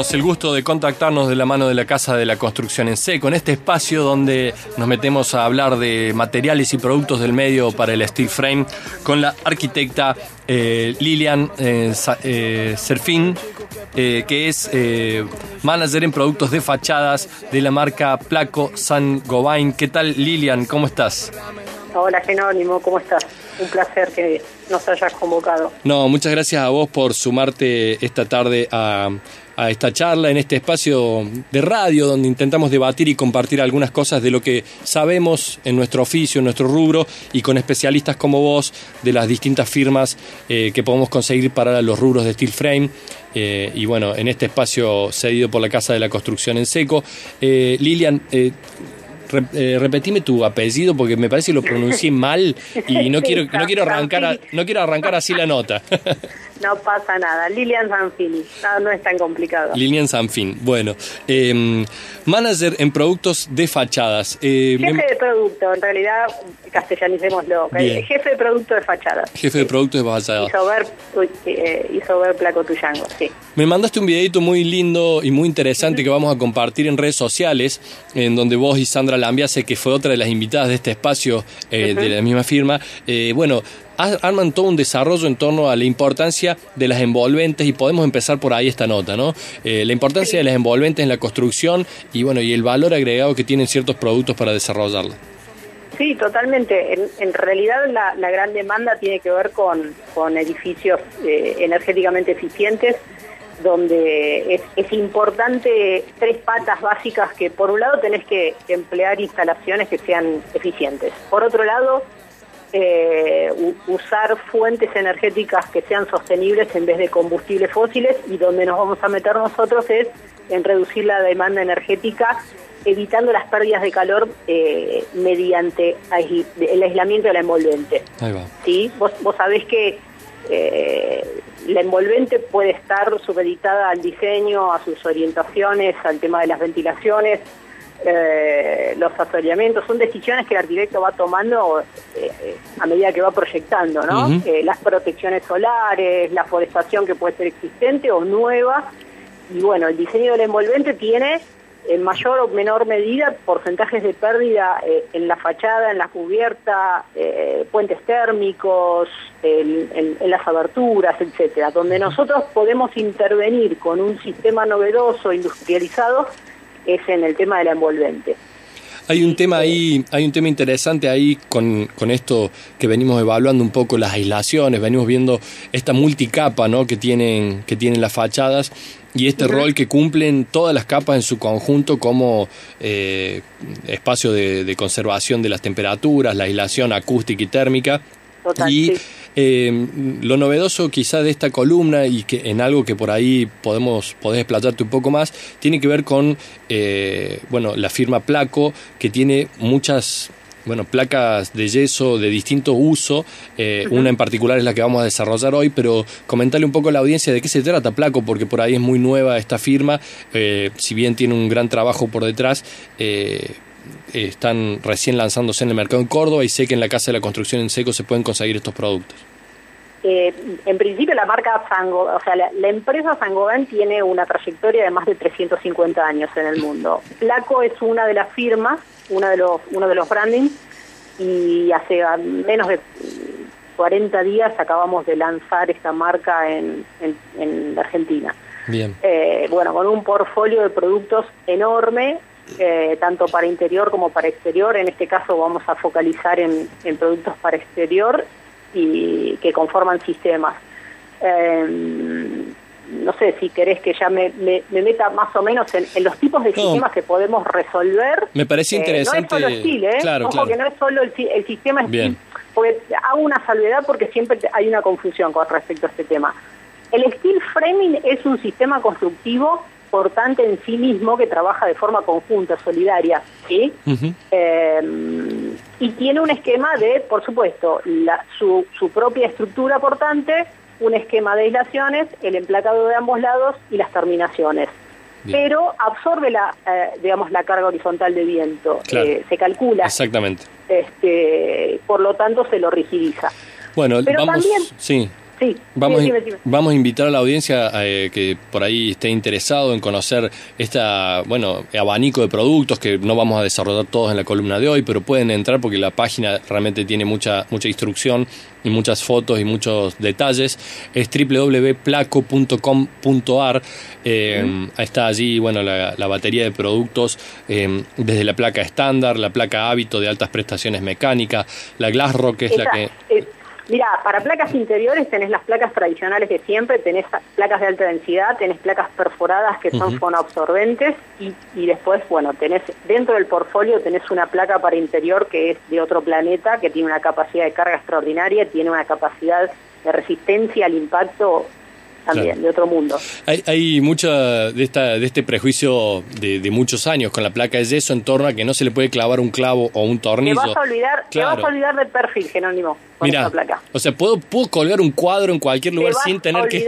tenemos el gusto de contactarnos de la mano de la Casa de la Construcción en Seco, en este espacio donde nos metemos a hablar de materiales y productos del medio para el steel frame con la arquitecta eh, Lilian eh, eh, Serfín, que es manager en productos de fachadas de la marca Placo San Gobain. ¿Qué tal Lilian? ¿Cómo estás? Hola Genónimo, ¿cómo estás? Un placer que nos hayas convocado. No, muchas gracias a vos por sumarte esta tarde a, esta charla en este espacio de radio donde intentamos debatir y compartir algunas cosas de lo que sabemos en nuestro oficio, en nuestro rubro y con especialistas como vos de las distintas firmas eh, que podemos conseguir para los rubros de steel frame. Eh, y bueno, en este espacio cedido por la Casa de la Construcción en Seco. Eh, Lilian, eh, repetime tu apellido porque me parece que lo pronuncié mal y no quiero no quiero arrancar no quiero arrancar así la nota. No pasa nada. Lilian Sanfini. No, no es tan complicado. Lilian Sanfin. Bueno, eh, manager en productos de fachadas. Eh, Jefe de producto, en realidad, castellanicémoslo. Jefe de producto de fachadas. Jefe de producto de fachadas. Hizo ver, eh, Placo Tuyango, sí. Me mandaste un videito muy lindo y muy interesante que vamos a compartir en redes sociales, en donde vos y Sandra Lambiase, que fue otra de las invitadas de este espacio eh, de la misma firma, eh, bueno, arman todo un desarrollo en torno a la importancia de las envolventes y podemos empezar por ahí esta nota, ¿no? Eh, la importancia de las envolventes en la construcción y bueno, y el valor agregado que tienen ciertos productos para desarrollarla. Sí, totalmente. En, realidad la, gran demanda tiene que ver con, edificios eh, energéticamente eficientes, donde es, importante tres patas básicas que por un lado tenés que emplear instalaciones que sean eficientes. Por otro lado, eh, usar fuentes energéticas que sean sostenibles en vez de combustibles fósiles y donde nos vamos a meter nosotros es en reducir la demanda energética evitando las pérdidas de calor eh, mediante el aislamiento de la envolvente. ¿Sí? Vos, vos sabés que eh, la envolvente puede estar supeditada al diseño, a sus orientaciones, al tema de las ventilaciones, eh, los asoleamientos, son decisiones que el arquitecto va tomando eh, a medida que va proyectando, ¿no? Eh, las protecciones solares, la forestación que puede ser existente o nueva, y bueno, el diseño del envolvente tiene en mayor o menor medida porcentajes de pérdida en la fachada, en la cubierta, puentes térmicos, en, las aberturas, etcétera, donde nosotros podemos intervenir con un sistema novedoso, industrializado, es en el tema de la envolvente. Hay un tema ahí, hay un tema interesante ahí con, con, esto que venimos evaluando un poco las aislaciones, venimos viendo esta multicapa ¿no? que tienen, que tienen las fachadas y este rol que cumplen todas las capas en su conjunto como eh, espacio de, conservación de las temperaturas, la aislación acústica y térmica. y eh, lo novedoso quizá de esta columna y que en algo que por ahí podemos podés explayarte un poco más, tiene que ver con eh, bueno, la firma Placo, que tiene muchas bueno, placas de yeso de distinto uso, eh, una en particular es la que vamos a desarrollar hoy, pero comentarle un poco a la audiencia de qué se trata Placo, porque por ahí es muy nueva esta firma, si bien tiene un gran trabajo por detrás, están recién lanzándose en el mercado en Córdoba y sé que en la Casa de la Construcción en Seco se pueden conseguir estos productos. Eh, en principio la marca Sango, o sea, la, empresa Sangoban tiene una trayectoria de más de 350 años en el mundo. Placo es una de las firmas, una de los, uno de los brandings, y hace menos de 40 días acabamos de lanzar esta marca en, en, Argentina. Bien. Eh, bueno, con un portfolio de productos enorme, eh, tanto para interior como para exterior. En este caso vamos a focalizar en, productos para exterior y que conforman sistemas. Em, no sé si querés que ya me, meta más o menos en, los tipos de sistemas que podemos resolver. Me parece interesante. Eh, no es solo ¿eh? Claro, Ojo que no es solo el, el sistema Bien. porque hago una salvedad porque siempre hay una confusión con respecto a este tema. El steel framing es un sistema constructivo importante en sí mismo que trabaja de forma conjunta, solidaria, ¿sí? Eh, y tiene un esquema de, por supuesto, la, su, su propia estructura portante, un esquema de aislaciones, el emplacado de ambos lados y las terminaciones. Pero absorbe la, eh, digamos, la carga horizontal de viento, eh, se calcula. Exactamente. Este, por lo tanto, se lo rigidiza. Bueno, Pero vamos, también, sí. Sí, vamos, vamos a invitar a la audiencia eh, que por ahí esté interesado en conocer esta, bueno, abanico de productos que no vamos a desarrollar todos en la columna de hoy, pero pueden entrar porque la página realmente tiene mucha mucha instrucción y muchas fotos y muchos detalles. Es www.placo.com.ar. Eh, está allí, bueno, la, batería de productos eh, desde la placa estándar, la placa hábito de altas prestaciones mecánicas, la Glassrock que es la que Mira, para placas interiores tenés las placas tradicionales de siempre, tenés placas de alta densidad, tenés placas perforadas que son fonoabsorbentes y, y después, bueno, tenés dentro del portfolio tenés una placa para interior que es de otro planeta, que tiene una capacidad de carga extraordinaria, tiene una capacidad de resistencia al impacto también, de otro mundo. Hay, hay mucha de, esta, de este prejuicio de, muchos años con la placa de yeso en torno a que no se le puede clavar un clavo o un tornillo. Te vas a olvidar, te vas a olvidar del perfil, Jerónimo, con placa. O sea, ¿puedo, puedo colgar un cuadro en cualquier lugar sin tener que...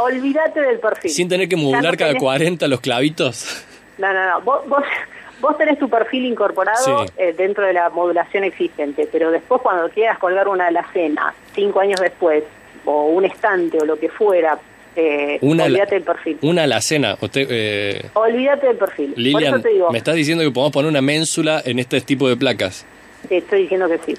Olvídate del perfil. Sin tener que modular cada 40 los clavitos. No, no, no. Vos, vos, tenés tu perfil incorporado eh, dentro de la modulación existente, pero después cuando quieras colgar una alacena, cinco años después, o un estante o lo que fuera, eh, olvídate del perfil. Una alacena. Usted, eh, olvídate del perfil. Lilian, me estás diciendo que podemos poner una ménsula en este tipo de placas. Te estoy diciendo que sí.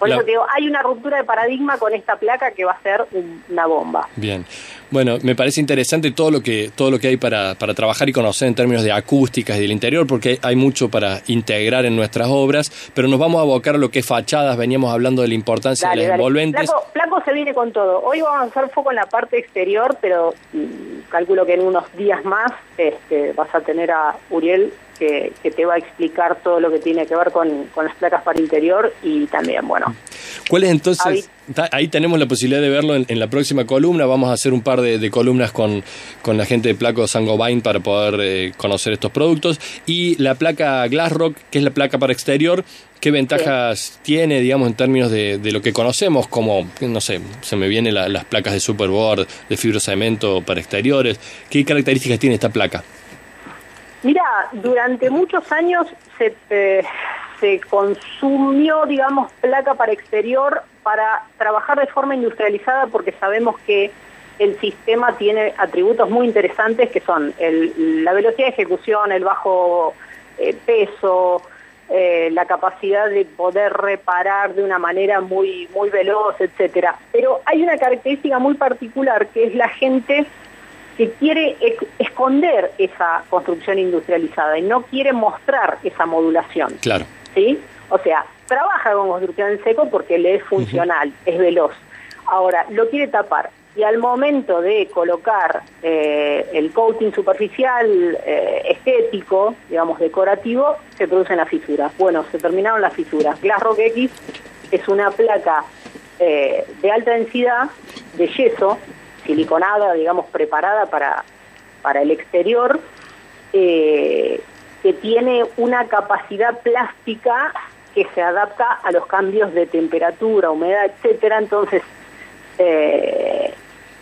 Por eso te digo, hay una ruptura de paradigma con esta placa que va a ser una bomba. Bien. Bueno, me parece interesante todo lo que, todo lo que hay para, para trabajar y conocer en términos de acústicas y del interior, porque hay mucho para integrar en nuestras obras, pero nos vamos a abocar a lo que es fachadas, veníamos hablando de la importancia de las envolventes. Placo, se viene con todo. Hoy vamos a hacer foco en la parte exterior, pero mm, calculo que en unos días más este, vas a tener a Uriel que, te va a explicar todo lo que tiene que ver con, las placas para interior y también, bueno. ¿Cuál es entonces? Ahí, tenemos la posibilidad de verlo en, la próxima columna. Vamos a hacer un par de, columnas con, con, la gente de Placo Sangobain para poder eh, conocer estos productos. Y la placa Glassrock, que es la placa para exterior, ¿qué ventajas tiene, digamos, en términos de, lo que conocemos como, no sé, se me vienen las placas de superboard, de fibrocemento para exteriores? ¿Qué características tiene esta placa? Mira, durante muchos años se, eh, se consumió, digamos, placa para exterior para trabajar de forma industrializada porque sabemos que el sistema tiene atributos muy interesantes que son la velocidad de ejecución, el bajo eh, peso, eh, la capacidad de poder reparar de una manera muy, muy veloz, etcétera. Pero hay una característica muy particular que es la gente que quiere esconder esa construcción industrializada y no quiere mostrar esa modulación. Claro. ¿Sí? O sea, trabaja con construcción en seco porque le es funcional, es veloz. Ahora, lo quiere tapar. Y al momento de colocar eh, el coating superficial eh, estético, digamos decorativo, se producen las fisuras. Bueno, se terminaron las fisuras. Glassrock X es una placa eh, de alta densidad de yeso siliconada, digamos, preparada para, para el exterior, eh, que tiene una capacidad plástica que se adapta a los cambios de temperatura, humedad, etcétera. Entonces, eh,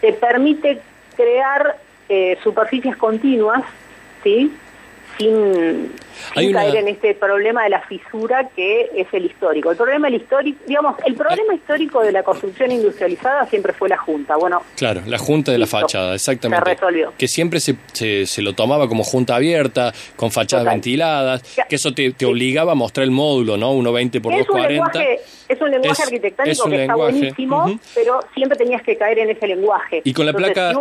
te permite crear eh, superficies continuas, ¿sí? Sin, caer en este problema de la fisura que es el histórico. El problema, el histórico, digamos, el problema histórico de la construcción industrializada siempre fue la Junta. Bueno, claro, la Junta de la fachada, exactamente. Se resolvió. Que siempre se, se, lo tomaba como junta abierta, con fachadas ventiladas, que eso te, obligaba a mostrar el módulo, ¿no? 1,20 por 2,40. Es un lenguaje arquitectónico que está buenísimo, pero siempre tenías que caer en ese lenguaje. Y con la placa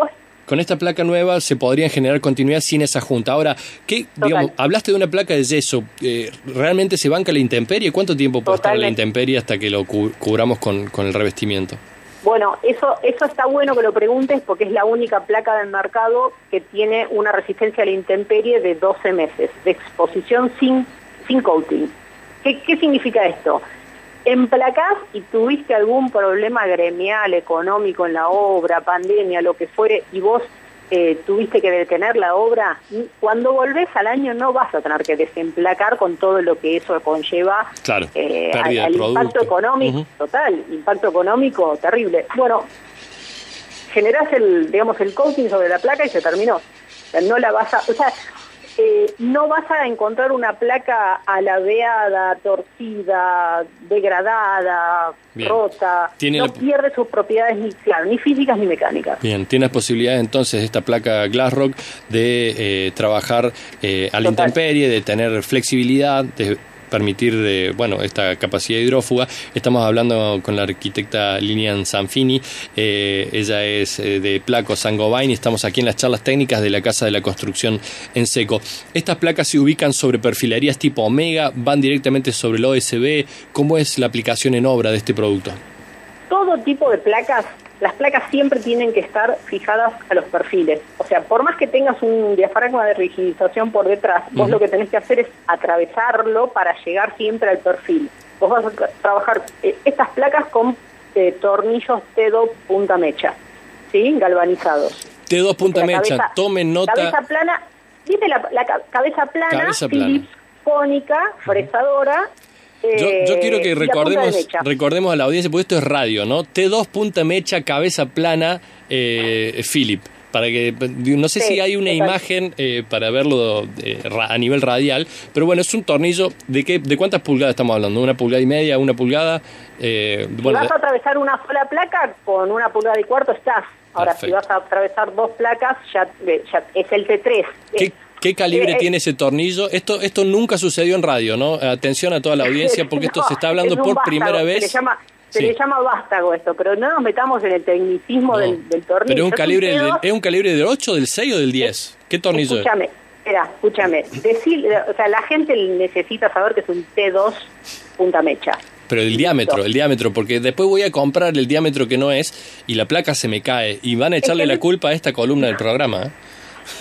con esta placa nueva se podría generar continuidad sin esa junta. Ahora, ¿qué, digamos, hablaste de una placa de yeso, eh, ¿realmente se banca la intemperie? ¿Cuánto tiempo puede estar la intemperie hasta que lo cubramos con, el revestimiento? Bueno, eso, eso está bueno que lo preguntes porque es la única placa del mercado que tiene una resistencia a la intemperie de 12 meses de exposición sin, sin coating. ¿Qué, qué significa esto? Emplacás y tuviste algún problema gremial, económico en la obra, pandemia, lo que fuere, y vos eh, tuviste que detener la obra, cuando volvés al año no vas a tener que desemplacar con todo lo que eso conlleva claro, eh, al, impacto económico, total, impacto económico terrible. Bueno, generás el, digamos, el coating sobre la placa y se terminó. no la vas a, o sea, eh, no vas a encontrar una placa alabeada, torcida, degradada, rota, no pierde sus propiedades ni, claro, ni físicas ni mecánicas. Bien, tienes posibilidad entonces esta placa Glassrock de eh, trabajar eh, a la intemperie, de tener flexibilidad, de permitir eh, bueno esta capacidad hidrófuga. Estamos hablando con la arquitecta Lilian Sanfini, eh, ella es eh, de Placo Sangobain y estamos aquí en las charlas técnicas de la Casa de la Construcción en Seco. Estas placas se ubican sobre perfilerías tipo Omega, van directamente sobre el OSB. ¿Cómo es la aplicación en obra de este producto? Todo tipo de placas las placas siempre tienen que estar fijadas a los perfiles. O sea, por más que tengas un diafragma de rigidización por detrás, vos lo que tenés que hacer es atravesarlo para llegar siempre al perfil. Vos vas a trabajar eh, estas placas con eh, tornillos T2 punta mecha, ¿sí? Galvanizados. T2 punta mecha, tomen nota. Cabeza plana, ¿viste la, cabeza plana? Cabeza plana. cónica, fresadora, yo, quiero que recordemos, recordemos a la audiencia, porque esto es radio, ¿no? T2 punta mecha, cabeza plana, eh, Philip. Para que, no sé si hay una imagen eh, para verlo eh, a nivel radial, pero bueno, es un tornillo. ¿De qué, de cuántas pulgadas estamos hablando? ¿Una pulgada y media? ¿Una pulgada? Eh, si vas a atravesar una sola placa, con una pulgada y cuarto estás. Ahora, si vas a atravesar dos placas, ya, ya es el T3. ¿Qué, ¿Qué calibre eh, eh, tiene ese tornillo? Esto, esto nunca sucedió en radio, ¿no? Atención a toda la audiencia porque esto se está hablando por primera vez. Se le llama, se le llama vástago esto, pero no nos metamos en el tecnicismo del, tornillo. Pero es un, calibre de, ¿es un calibre del 8, del 6 o del 10? ¿Qué tornillo escúchame, es? Espera, escúchame. Decir, o sea, la gente necesita saber que es un T2 punta mecha. Pero el diámetro, el diámetro, porque después voy a comprar el diámetro que no es y la placa se me cae y van a echarle la culpa a esta columna del programa. ¿eh?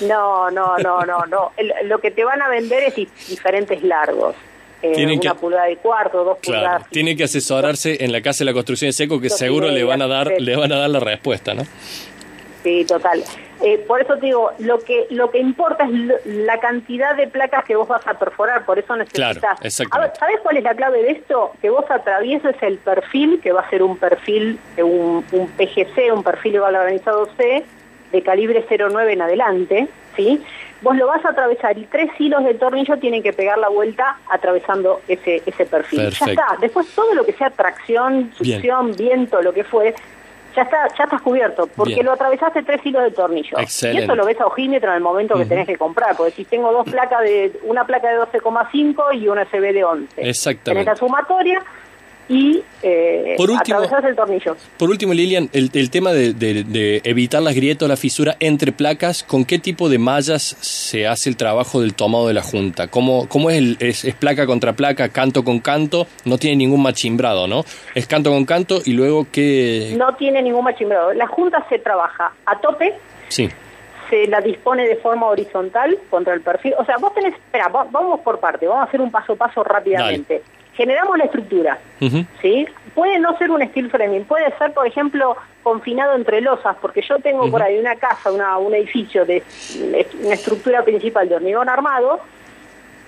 No, no, no, no, no. lo que te van a vender es diferentes largos. Eh, una pulgada y cuarto, dos pulgadas. Tiene que asesorarse en la casa de la construcción de seco que seguro le van a dar, le van a dar la respuesta, ¿no? Sí, total. Eh, por eso te digo, lo que lo que importa es la cantidad de placas que vos vas a perforar, por eso necesitas. Claro, ¿Sabes cuál es la clave de esto? Que vos atravieses el perfil, que va a ser un perfil, un, un PGC, un perfil organizado C, de calibre 09 en adelante, ¿sí? Vos lo vas a atravesar y tres hilos de tornillo tienen que pegar la vuelta atravesando ese, ese perfil. Ya está. Después todo lo que sea tracción, succión, viento, lo que fue, ya está, ya estás cubierto, porque lo atravesaste tres hilos de tornillo. Y eso lo ves a ojímetro en el momento que tenés que comprar, porque si tengo dos placas de, una placa de 12,5 y una SB de 11. Exactamente. Tenés la sumatoria, y eh, por último, el tornillo. Por último, Lilian, el, el tema de, de, evitar las grietas o la fisura entre placas, ¿con qué tipo de mallas se hace el trabajo del tomado de la junta? ¿Cómo, cómo es, el, es, placa contra placa, canto con canto? No tiene ningún machimbrado, ¿no? Es canto con canto y luego qué... No tiene ningún machimbrado. La junta se trabaja a tope. Sí se la dispone de forma horizontal contra el perfil. O sea, vos tenés, espera, vamos por parte, vamos a hacer un paso a paso rápidamente generamos la estructura, ¿sí? Puede no ser un steel framing, puede ser, por ejemplo, confinado entre losas, porque yo tengo por ahí una casa, una, un edificio de una estructura principal de hormigón armado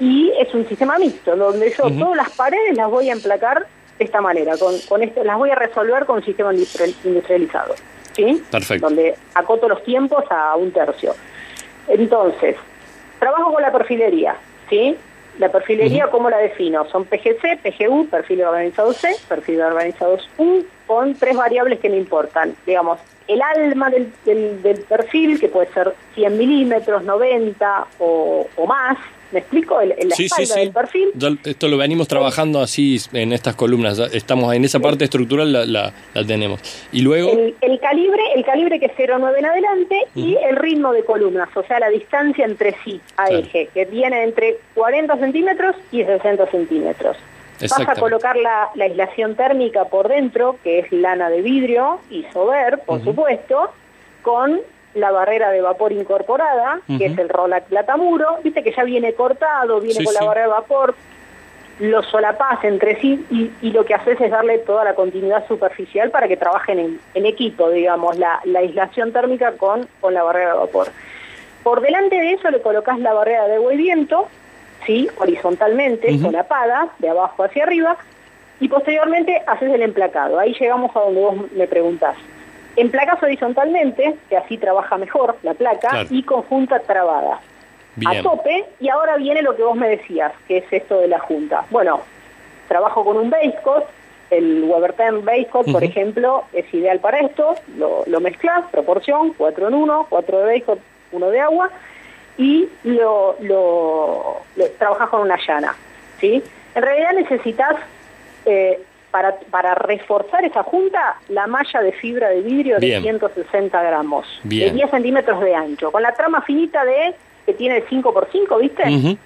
y es un sistema mixto, donde yo todas las paredes las voy a emplacar de esta manera, con, con esto las voy a resolver con un sistema industrializado, ¿sí? Perfecto. Donde acoto los tiempos a un tercio. Entonces, trabajo con la perfilería, ¿sí? La perfilería, ¿cómo la defino? Son PGC, PGU, perfil organizado C, perfil organizado U, con tres variables que me importan. Digamos, el alma del, del, perfil, que puede ser 100 milímetros, 90 o, o más, ¿Me explico? El, la sí, sí, sí. del perfil. esto lo venimos trabajando así en estas columnas. Estamos en esa parte estructural la, la, tenemos. Y luego el, calibre, el calibre que es 0,9 en adelante y el ritmo de columnas, o sea, la distancia entre sí a eje, que viene entre 40 centímetros y 60 centímetros. Vas a colocar la, la, aislación térmica por dentro, que es lana de vidrio y sober, por supuesto, con la barrera de vapor incorporada, que es el Rolac Platamuro, viste que ya viene cortado, viene con la barrera de vapor, lo solapás entre sí y, lo que haces es darle toda la continuidad superficial para que trabajen en, equipo, digamos, la, aislación térmica con, con la barrera de vapor. Por delante de eso le colocas la barrera de agua ¿sí? horizontalmente, solapada, de abajo hacia arriba, y posteriormente haces el emplacado. Ahí llegamos a donde vos me preguntás. En placas horizontalmente, que así trabaja mejor la placa, y conjunta trabada. a tope y ahora viene lo que vos me decías, que es esto de la junta. Bueno, trabajo con un base coat, el Weberten base coat, por ejemplo, es ideal para esto, lo, lo mezclas, proporción, 4 en 1, 4 de base coat, 1 de agua, y lo, lo, trabajas con una llana, ¿sí? En realidad necesitas, eh, para, para reforzar esa junta, la malla de fibra de vidrio de 160 gramos, de 10 centímetros de ancho, con la trama finita de que tiene 5 por 5, ¿viste?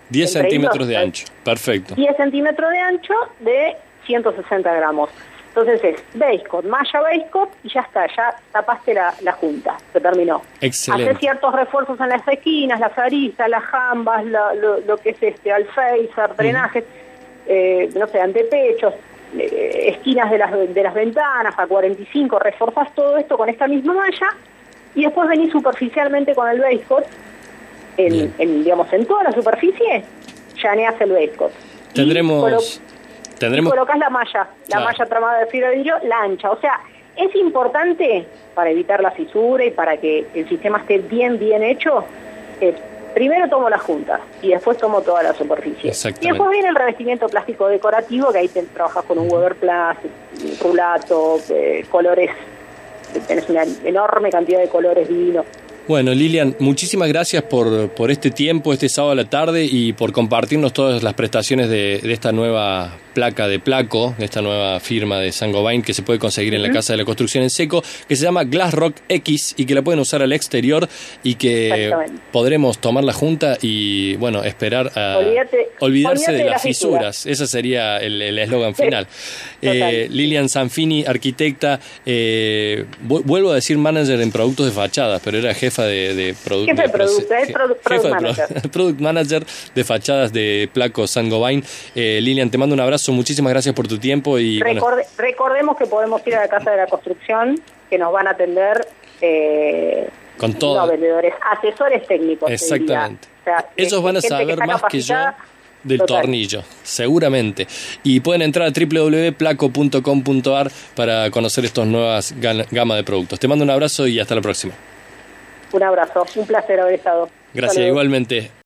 10 centímetros de ancho, perfecto. 10 centímetros de ancho de 160 gramos. Entonces es base coat, malla base coat y ya está, ya tapaste la, junta, se terminó. Excelente. Hace ciertos refuerzos en las esquinas, las aristas, las jambas, lo, que es este, alféizar, drenajes, eh, no sé, antepechos, eh, esquinas de las, de las ventanas a 45, reforzas todo esto con esta misma malla y después venís superficialmente con el base coat en, digamos, en toda la superficie, llaneas el base Tendremos... tendremos... colocas la malla, la malla tramada de fibra de vidrio, la ancha. O sea, es importante para evitar la fisura y para que el sistema esté bien, bien hecho, primero tomo la junta y después tomo toda la superficie. Y después viene el revestimiento plástico decorativo, que ahí te, trabajas con un Weber rulato, eh, colores, tenés una enorme cantidad de colores divinos. Bueno, Lilian, muchísimas gracias por, por este tiempo, este sábado a la tarde y por compartirnos todas las prestaciones de, de esta nueva placa de placo, esta nueva firma de Sangobain que se puede conseguir en la Casa de la Construcción en Seco, que se llama Glass Rock X y que la pueden usar al exterior y que podremos tomar la junta y, bueno, esperar a olvidarse de, las fisuras. Ese sería el eslogan final. Eh, Lilian Sanfini, arquitecta, eh, vuelvo a decir manager en productos de fachadas, pero era jefa de, de, productos. product, manager. product manager de fachadas de Placo Sangobain. Eh, Lilian, te mando un abrazo muchísimas gracias por tu tiempo y recordemos que podemos ir a la Casa de la Construcción, que nos van a atender eh, con todos vendedores, asesores técnicos. Exactamente. Ellos van a saber más que yo del tornillo, seguramente. Y pueden entrar a www.placo.com.ar para conocer estas nuevas gama de productos. Te mando un abrazo y hasta la próxima. Un abrazo, un placer haber estado. Gracias, igualmente.